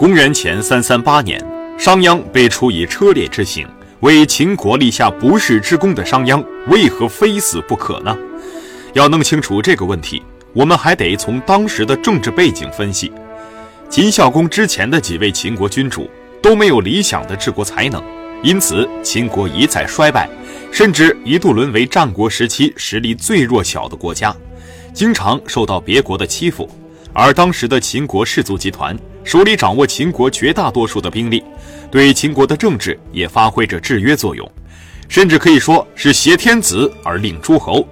公元前三三八年，商鞅被处以车裂之刑。为秦国立下不世之功的商鞅，为何非死不可呢？要弄清楚这个问题，我们还得从当时的政治背景分析。秦孝公之前的几位秦国君主都没有理想的治国才能，因此秦国一再衰败，甚至一度沦为战国时期实力最弱小的国家，经常受到别国的欺负。而当时的秦国氏族集团手里掌握秦国绝大多数的兵力，对秦国的政治也发挥着制约作用，甚至可以说是挟天子而令诸侯。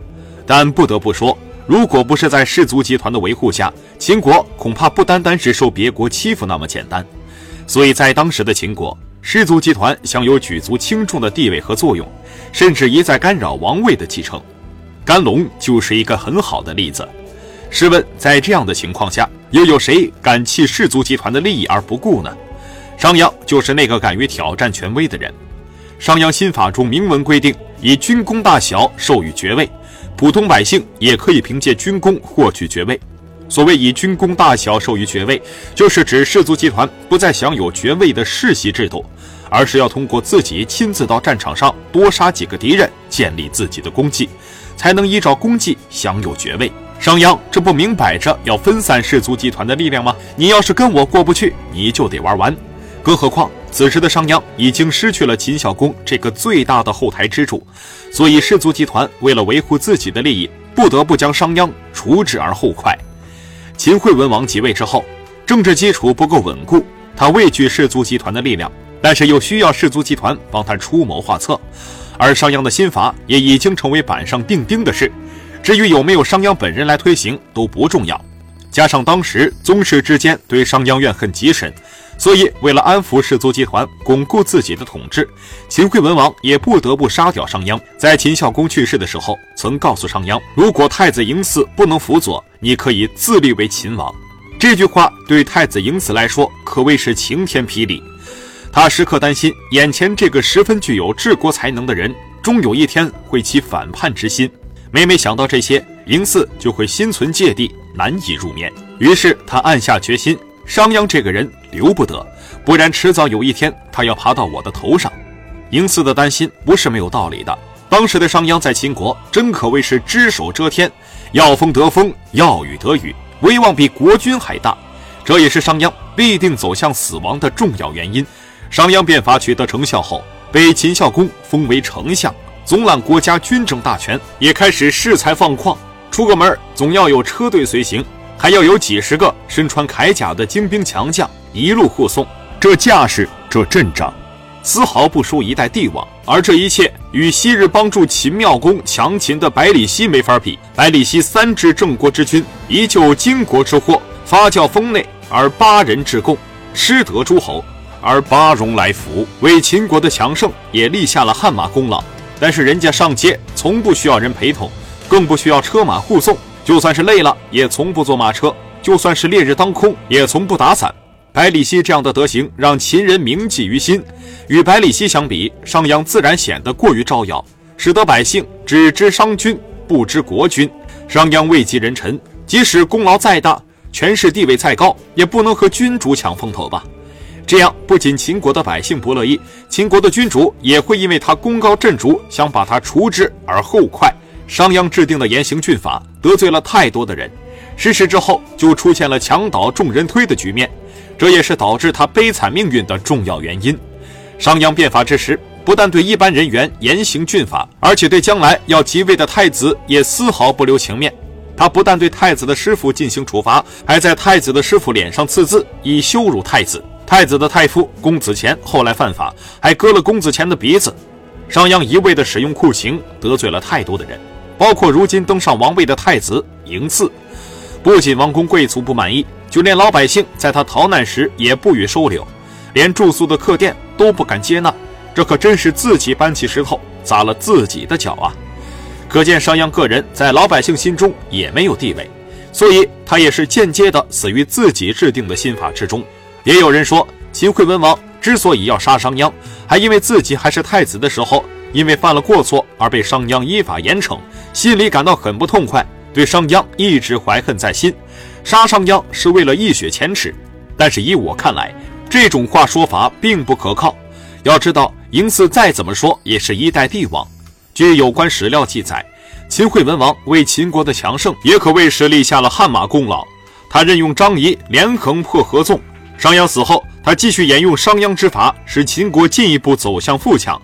但不得不说，如果不是在氏族集团的维护下，秦国恐怕不单单是受别国欺负那么简单。所以在当时的秦国，氏族集团享有举足轻重的地位和作用，甚至一再干扰王位的继承。甘龙就是一个很好的例子。试问，在这样的情况下，又有谁敢弃氏族集团的利益而不顾呢？商鞅就是那个敢于挑战权威的人。商鞅新法中明文规定，以军功大小授予爵位，普通百姓也可以凭借军功获取爵位。所谓以军功大小授予爵位，就是指氏族集团不再享有爵位的世袭制度，而是要通过自己亲自到战场上多杀几个敌人，建立自己的功绩，才能依照功绩享有爵位。商鞅这不明摆着要分散氏族集团的力量吗？你要是跟我过不去，你就得玩完。更何况此时的商鞅已经失去了秦孝公这个最大的后台支柱，所以氏族集团为了维护自己的利益，不得不将商鞅除之而后快。秦惠文王即位之后，政治基础不够稳固，他畏惧氏族集团的力量，但是又需要氏族集团帮他出谋划策，而商鞅的新法也已经成为板上钉钉的事。至于有没有商鞅本人来推行都不重要，加上当时宗室之间对商鞅怨恨极深，所以为了安抚氏族集团，巩固自己的统治，秦惠文王也不得不杀掉商鞅。在秦孝公去世的时候，曾告诉商鞅，如果太子嬴驷不能辅佐，你可以自立为秦王。这句话对太子嬴驷来说可谓是晴天霹雳，他时刻担心眼前这个十分具有治国才能的人，终有一天会起反叛之心。每每想到这些，嬴驷就会心存芥蒂，难以入眠。于是他暗下决心：商鞅这个人留不得，不然迟早有一天他要爬到我的头上。嬴驷的担心不是没有道理的。当时的商鞅在秦国真可谓是只手遮天，要风得风，要雨得雨，威望比国君还大。这也是商鞅必定走向死亡的重要原因。商鞅变法取得成效后，被秦孝公封为丞相。总揽国家军政大权，也开始恃才放旷。出个门总要有车队随行，还要有几十个身穿铠甲的精兵强将一路护送。这架势，这阵仗，丝毫不输一代帝王。而这一切与昔日帮助秦妙公强秦的百里奚没法比。百里奚三治郑国之君，一救荆国之祸，发教封内而八人至贡，失得诸侯而八荣来服，为秦国的强盛也立下了汗马功劳。但是人家上街从不需要人陪同，更不需要车马护送，就算是累了也从不坐马车，就算是烈日当空也从不打伞。百里奚这样的德行让秦人铭记于心。与百里奚相比，商鞅自然显得过于招摇，使得百姓只知商君不知国君。商鞅位极人臣，即使功劳再大，权势地位再高，也不能和君主抢风头吧。这样不仅秦国的百姓不乐意，秦国的君主也会因为他功高震主，想把他除之而后快。商鞅制定的严刑峻法得罪了太多的人，失势之后就出现了墙倒众人推的局面，这也是导致他悲惨命运的重要原因。商鞅变法之时，不但对一般人员严刑峻法，而且对将来要即位的太子也丝毫不留情面。他不但对太子的师傅进行处罚，还在太子的师傅脸上刺字，以羞辱太子。太子的太傅公子虔后来犯法，还割了公子虔的鼻子。商鞅一味的使用酷刑，得罪了太多的人，包括如今登上王位的太子嬴驷。不仅王公贵族不满意，就连老百姓在他逃难时也不予收留，连住宿的客店都不敢接纳。这可真是自己搬起石头砸了自己的脚啊！可见商鞅个人在老百姓心中也没有地位，所以他也是间接的死于自己制定的新法之中。也有人说，秦惠文王之所以要杀商鞅，还因为自己还是太子的时候，因为犯了过错而被商鞅依法严惩，心里感到很不痛快，对商鞅一直怀恨在心，杀商鞅是为了一雪前耻。但是以我看来，这种话说法并不可靠。要知道，嬴驷再怎么说也是一代帝王。据有关史料记载，秦惠文王为秦国的强盛也可谓是立下了汗马功劳。他任用张仪连横破合纵，商鞅死后，他继续沿用商鞅之法，使秦国进一步走向富强。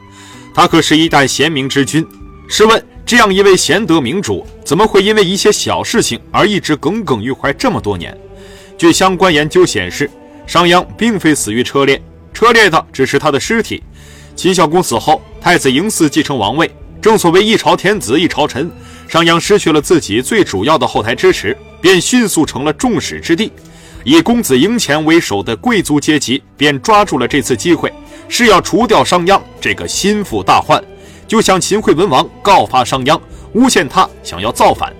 他可是一代贤明之君。试问，这样一位贤德明主，怎么会因为一些小事情而一直耿耿于怀这么多年？据相关研究显示，商鞅并非死于车裂，车裂的只是他的尸体。秦孝公死后，太子嬴驷继承王位。正所谓一朝天子一朝臣，商鞅失去了自己最主要的后台支持，便迅速成了众矢之的。以公子赢虔为首的贵族阶级便抓住了这次机会，是要除掉商鞅这个心腹大患。就向秦惠文王告发商鞅，诬陷他想要造反。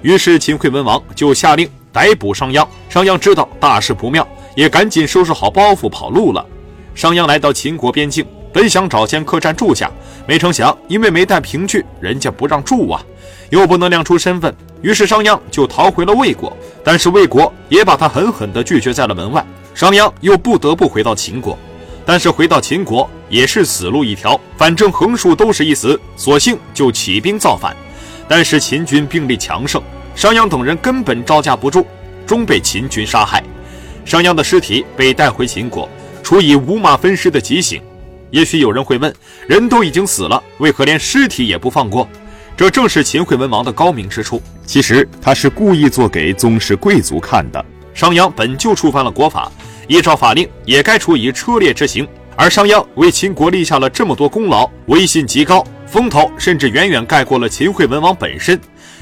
于是秦惠文王就下令逮捕商鞅。商鞅知道大事不妙，也赶紧收拾好包袱跑路了。商鞅来到秦国边境，本想找间客栈住下，没成想因为没带凭据，人家不让住啊，又不能亮出身份，于是商鞅就逃回了魏国。但是魏国也把他狠狠地拒绝在了门外。商鞅又不得不回到秦国。但是回到秦国也是死路一条，反正横竖都是一死，索性就起兵造反。但是秦军兵力强盛，商鞅等人根本招架不住，终被秦军杀害。商鞅的尸体被带回秦国，处以五马分尸的极刑。也许有人会问：人都已经死了，为何连尸体也不放过？这正是秦惠文王的高明之处。其实他是故意做给宗室贵族看的。商鞅本就触犯了国法。依照法令，也该处以车裂之刑。而商鞅为秦国立下了这么多功劳，威信极高，风头甚至远远盖过了秦惠文王本身。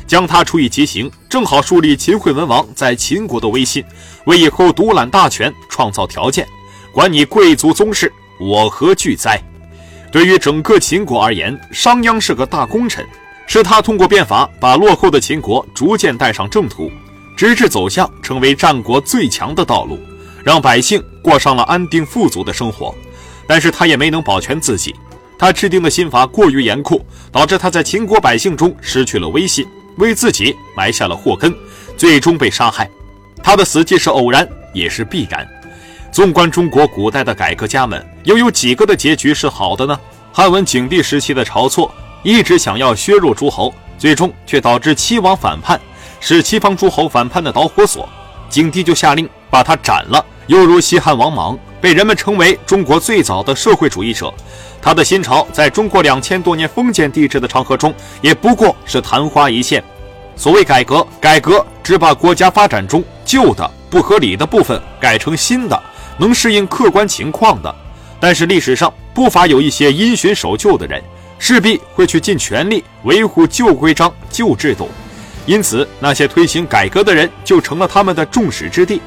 将他处以极刑，正好树立秦惠文王在秦国的威信，为以后独揽大权创造条件。管你贵族宗室，我何惧哉？对于整个秦国而言，商鞅是个大功臣，是他通过变法把落后的秦国逐渐带上正途，直至走向成为战国最强的道路。让百姓过上了安定富足的生活，但是他也没能保全自己。他制定的新法过于严酷，导致他在秦国百姓中失去了威信，为自己埋下了祸根，最终被杀害。他的死既是偶然，也是必然。纵观中国古代的改革家们，又有几个的结局是好的呢？汉文景帝时期的晁错一直想要削弱诸侯，最终却导致七王反叛，是西方诸侯反叛的导火索。景帝就下令把他斩了。又如西汉王莽，被人们称为中国最早的社会主义者。他的新朝在中国两千多年封建帝制的长河中，也不过是昙花一现。所谓改革，改革只把国家发展中旧的不合理的部分改成新的，能适应客观情况的。但是历史上不乏有一些因循守旧的人，势必会去尽全力维护旧规章、旧制度。因此，那些推行改革的人就成了他们的众矢之的。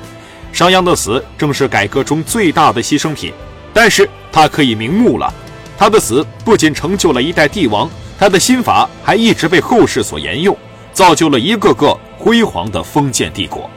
商鞅的死正是改革中最大的牺牲品，但是他可以瞑目了。他的死不仅成就了一代帝王，他的心法还一直被后世所沿用，造就了一个个辉煌的封建帝国。